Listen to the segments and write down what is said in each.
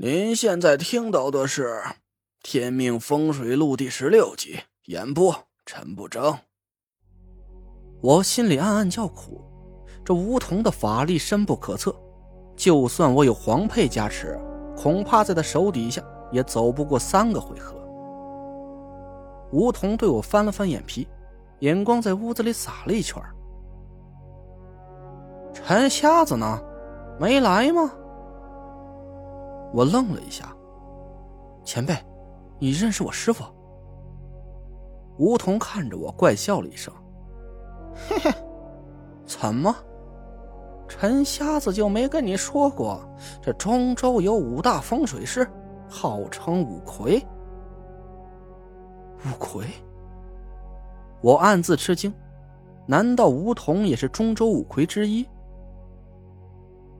您现在听到的是《天命风水录》第十六集，演播陈不争。我心里暗暗叫苦，这梧桐的法力深不可测，就算我有黄佩加持，恐怕在他手底下也走不过三个回合。梧桐对我翻了翻眼皮，眼光在屋子里撒了一圈。陈瞎子呢？没来吗？我愣了一下，前辈，你认识我师傅？梧桐看着我，怪笑了一声：“嘿嘿，怎么？陈瞎子就没跟你说过，这中州有五大风水师，号称五魁？五魁？”我暗自吃惊，难道梧桐也是中州五魁之一？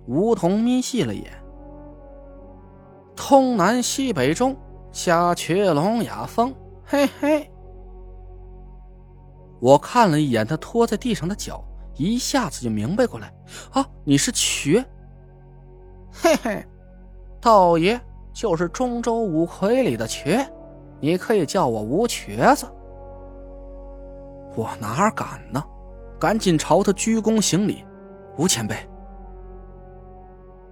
梧桐眯细了眼。东南西北中，下雀龙雅风，嘿嘿。我看了一眼他拖在地上的脚，一下子就明白过来。啊，你是瘸？嘿嘿，道爷就是中州五魁里的瘸，你可以叫我吴瘸子。我哪敢呢？赶紧朝他鞠躬行礼，吴前辈。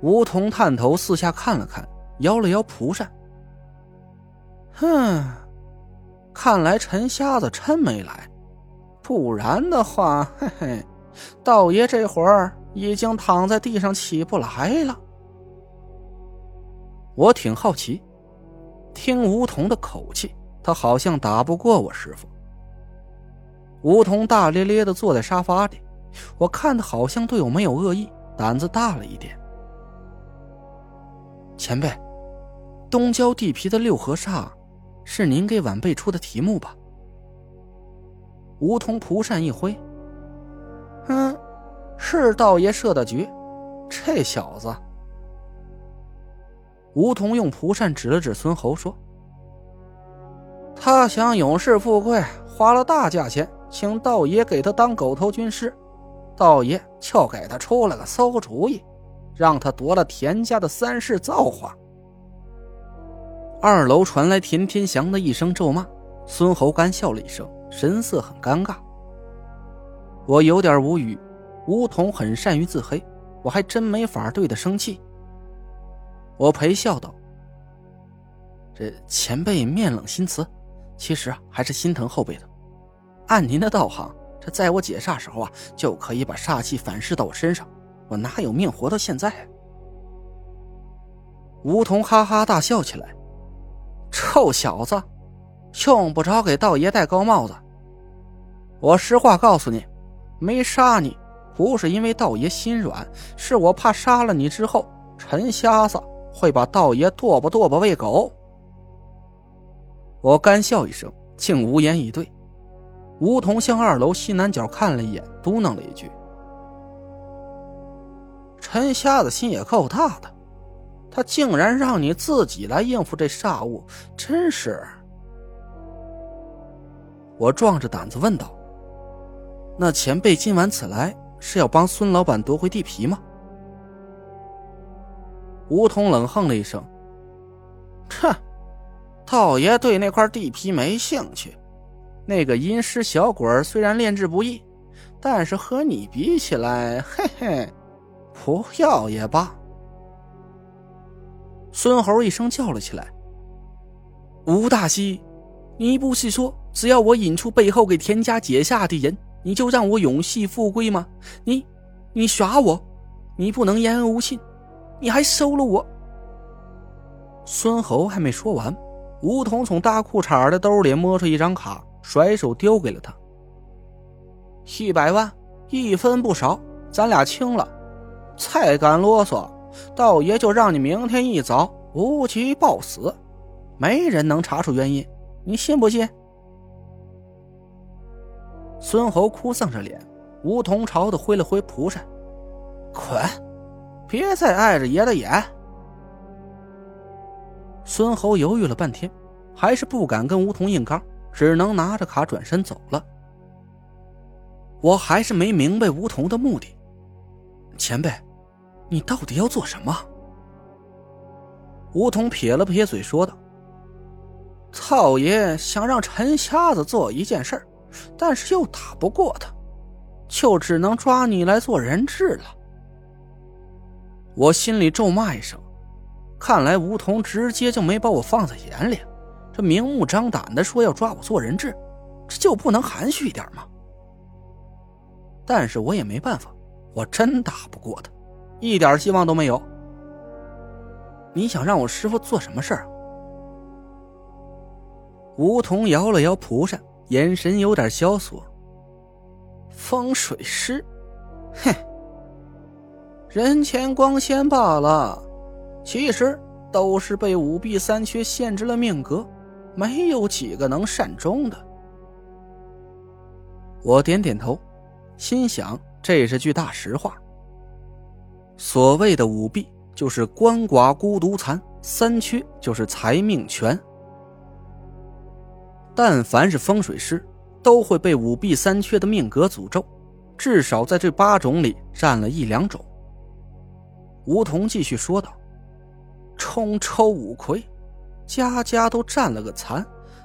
吴桐探头四下看了看。摇了摇蒲扇，哼，看来陈瞎子真没来，不然的话，嘿嘿，道爷这会儿已经躺在地上起不来了。我挺好奇，听梧桐的口气，他好像打不过我师傅。梧桐大咧咧的坐在沙发里，我看他好像对我没有恶意，胆子大了一点。前辈。东郊地皮的六合煞，是您给晚辈出的题目吧？梧桐蒲扇一挥，嗯，是道爷设的局。这小子，梧桐用蒲扇指了指孙侯，说：“他想永世富贵，花了大价钱请道爷给他当狗头军师，道爷就给他出了个馊主意，让他夺了田家的三世造化。”二楼传来田天祥的一声咒骂，孙侯干笑了一声，神色很尴尬。我有点无语，梧桐很善于自黑，我还真没法对他生气。我陪笑道：“这前辈面冷心慈，其实还是心疼后辈的。按您的道行，这在我解煞时候啊，就可以把煞气反噬到我身上，我哪有命活到现在？”梧桐哈哈大笑起来。臭小子，用不着给道爷戴高帽子。我实话告诉你，没杀你不是因为道爷心软，是我怕杀了你之后，陈瞎子会把道爷剁吧剁吧喂狗。我干笑一声，竟无言以对。梧桐向二楼西南角看了一眼，嘟囔了一句：“陈瞎子心也够大的。”他竟然让你自己来应付这煞物，真是！我壮着胆子问道：“那前辈今晚此来是要帮孙老板夺回地皮吗？”梧桐冷哼了一声：“哼，道爷对那块地皮没兴趣。那个阴尸小鬼虽然炼制不易，但是和你比起来，嘿嘿，不要也罢。”孙猴一声叫了起来：“吴大西，你不是说只要我引出背后给田家解下的人，你就让我永续富贵吗？你，你耍我！你不能言而无信，你还收了我！”孙猴还没说完，吴桐从大裤衩的兜里摸出一张卡，甩手丢给了他：“一百万，一分不少，咱俩清了。再敢啰嗦！”道爷就让你明天一早无极暴死，没人能查出原因，你信不信？孙侯哭丧着脸，梧桐朝他挥了挥蒲扇：“滚，别再碍着爷的眼。”孙侯犹豫了半天，还是不敢跟梧桐硬刚，只能拿着卡转身走了。我还是没明白梧桐的目的，前辈。你到底要做什么？梧桐撇了撇嘴，说道：“曹爷想让陈瞎子做一件事，但是又打不过他，就只能抓你来做人质了。”我心里咒骂一声，看来梧桐直接就没把我放在眼里，这明目张胆的说要抓我做人质，这就不能含蓄一点吗？但是我也没办法，我真打不过他，一点希望都没有。你想让我师傅做什么事儿？梧桐摇了摇蒲扇，眼神有点萧索。风水师，哼，人前光鲜罢了，其实都是被五弊三缺限制了命格，没有几个能善终的。我点点头。心想，这是句大实话。所谓的五弊，就是鳏寡孤独残；三缺就是财命全。但凡是风水师，都会被五弊三缺的命格诅咒，至少在这八种里占了一两种。梧桐继续说道：“冲抽五魁，家家都占了个残，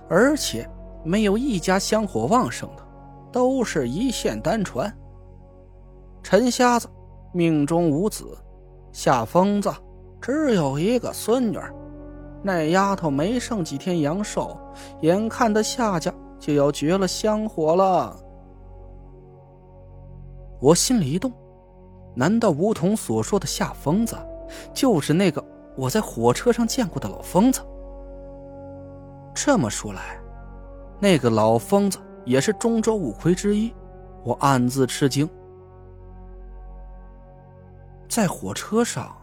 而且没有一家香火旺盛的。”都是一线单传。陈瞎子命中无子，夏疯子只有一个孙女，那丫头没剩几天阳寿，眼看着夏家就要绝了香火了。我心里一动，难道梧桐所说的夏疯子，就是那个我在火车上见过的老疯子？这么说来，那个老疯子。也是中州五魁之一，我暗自吃惊。在火车上，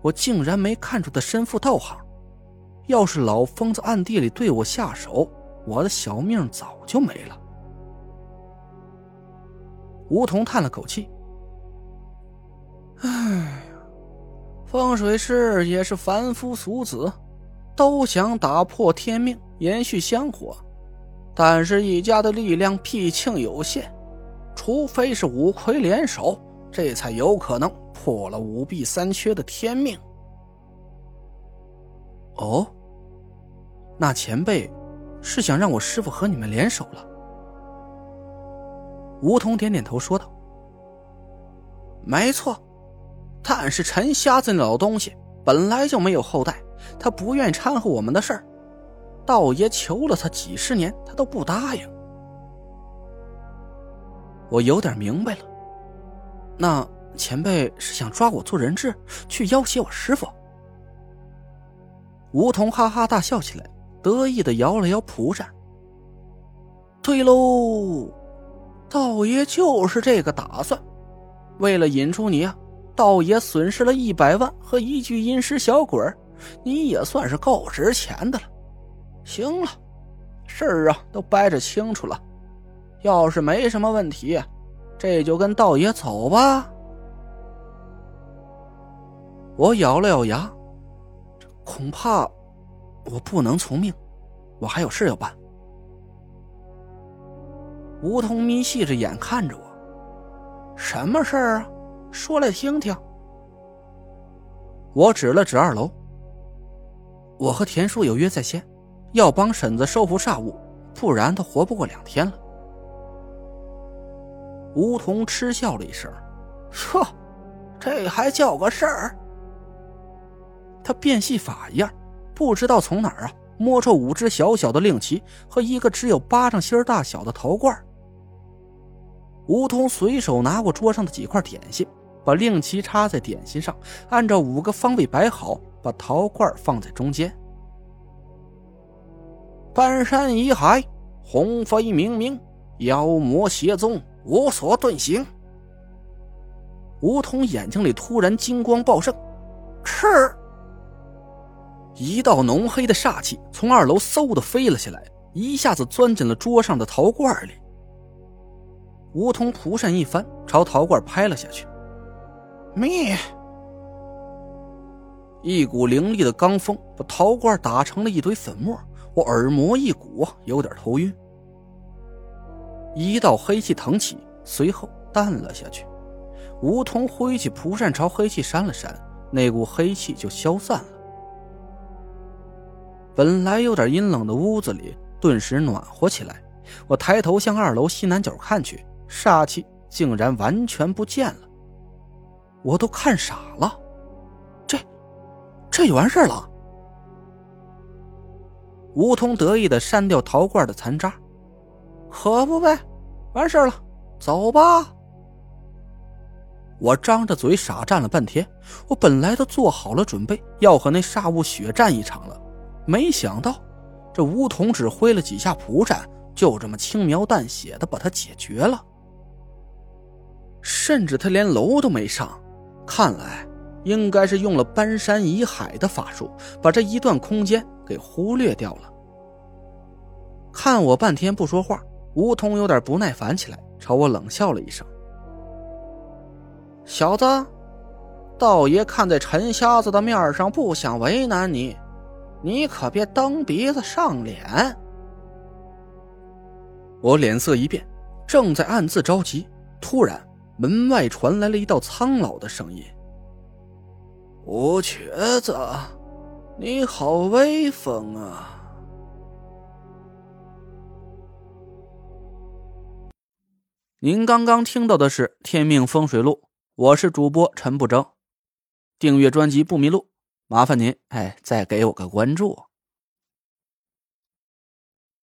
我竟然没看出他身负道行。要是老疯子暗地里对我下手，我的小命早就没了。梧桐叹了口气：“哎，风水师也是凡夫俗子，都想打破天命，延续香火。”但是，一家的力量毕竟有限，除非是五魁联手，这才有可能破了五弊三缺的天命。哦，那前辈是想让我师傅和你们联手了？梧桐点点头说道：“没错，但是陈瞎子那老东西本来就没有后代，他不愿掺和我们的事儿。”道爷求了他几十年，他都不答应。我有点明白了，那前辈是想抓我做人质，去要挟我师傅。梧桐哈哈大笑起来，得意的摇了摇蒲扇。对喽，道爷就是这个打算。为了引出你啊，道爷损失了一百万和一具阴尸小鬼你也算是够值钱的了。行了，事儿啊都掰扯清楚了，要是没什么问题，这就跟道爷走吧。我咬了咬牙，恐怕我不能从命，我还有事要办。梧桐眯细着眼看着我，什么事儿啊？说来听听。我指了指二楼，我和田叔有约在先。要帮婶子收服煞物，不然她活不过两天了。梧桐嗤笑了一声，说：“这还叫个事儿？”他变戏法一样，不知道从哪儿啊摸出五只小小的令旗和一个只有巴掌心大小的陶罐。梧桐随手拿过桌上的几块点心，把令旗插在点心上，按照五个方位摆好，把陶罐放在中间。半山一海，鸿飞冥冥，妖魔邪宗无所遁形。梧桐眼睛里突然金光爆盛，是一道浓黑的煞气从二楼嗖的飞了下来，一下子钻进了桌上的陶罐里。梧桐蒲扇一翻，朝陶罐拍了下去，灭！一股凌厉的罡风把陶罐打成了一堆粉末。我耳膜一鼓，有点头晕。一道黑气腾起，随后淡了下去。梧桐挥起蒲扇朝黑气扇了扇，那股黑气就消散了。本来有点阴冷的屋子里顿时暖和起来。我抬头向二楼西南角看去，煞气竟然完全不见了。我都看傻了，这这就完事了。吴通得意的删掉陶罐的残渣，可不呗，完事了，走吧。我张着嘴傻站了半天，我本来都做好了准备要和那煞物血战一场了，没想到这吴桐只挥了几下蒲扇，就这么轻描淡写的把它解决了，甚至他连楼都没上，看来应该是用了搬山移海的法术，把这一段空间给忽略掉了。看我半天不说话，吴桐有点不耐烦起来，朝我冷笑了一声。小子，道爷看在陈瞎子的面上，不想为难你，你可别蹬鼻子上脸。我脸色一变，正在暗自着急，突然门外传来了一道苍老的声音：“吴瘸子，你好威风啊！”您刚刚听到的是《天命风水录》。我是主播陈不争，订阅专辑不迷路，麻烦您哎，再给我个关注。